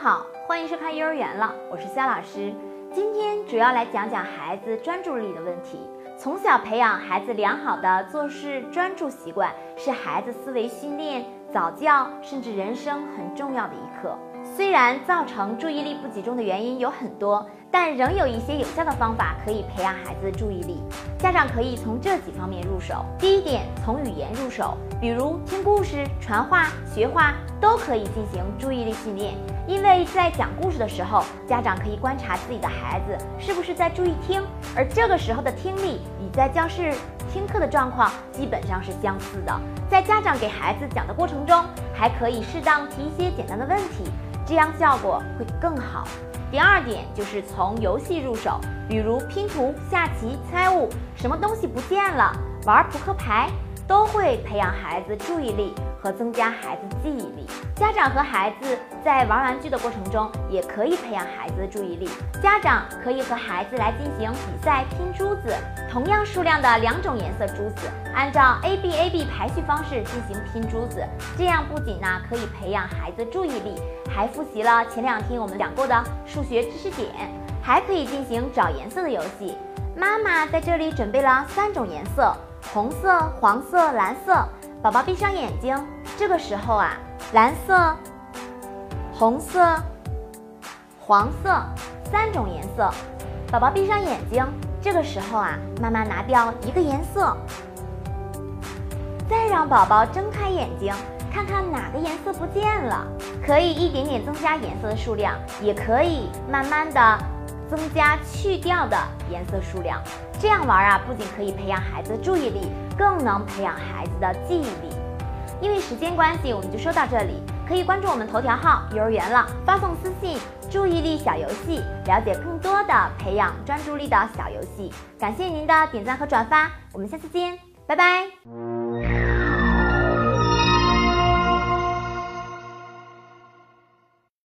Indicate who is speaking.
Speaker 1: 好，欢迎收看幼儿园了，我是肖老师。今天主要来讲讲孩子专注力的问题。从小培养孩子良好的做事专注习惯，是孩子思维训练、早教甚至人生很重要的一课。虽然造成注意力不集中的原因有很多，但仍有一些有效的方法可以培养孩子的注意力。家长可以从这几方面入手。第一点，从语言入手，比如听故事、传话、学话，都可以进行注意力训练。因为在讲故事的时候，家长可以观察自己的孩子是不是在注意听，而这个时候的听力与在教室听课的状况基本上是相似的。在家长给孩子讲的过程中，还可以适当提一些简单的问题。这样效果会更好。第二点就是从游戏入手，比如拼图、下棋、猜物，什么东西不见了，玩扑克牌。都会培养孩子注意力和增加孩子记忆力。家长和孩子在玩玩具的过程中，也可以培养孩子的注意力。家长可以和孩子来进行比赛拼珠子，同样数量的两种颜色珠子，按照 A B A B 排序方式进行拼珠子。这样不仅呢可以培养孩子注意力，还复习了前两天我们讲过的数学知识点，还可以进行找颜色的游戏。妈妈在这里准备了三种颜色。红色、黄色、蓝色，宝宝闭上眼睛。这个时候啊，蓝色、红色、黄色三种颜色，宝宝闭上眼睛。这个时候啊，妈妈拿掉一个颜色，再让宝宝睁开眼睛，看看哪个颜色不见了。可以一点点增加颜色的数量，也可以慢慢的。增加去掉的颜色数量，这样玩啊，不仅可以培养孩子的注意力，更能培养孩子的记忆力。因为时间关系，我们就说到这里。可以关注我们头条号“幼儿园了”，发送私信“注意力小游戏”，了解更多的培养专注力的小游戏。感谢您的点赞和转发，我们下次见，拜拜。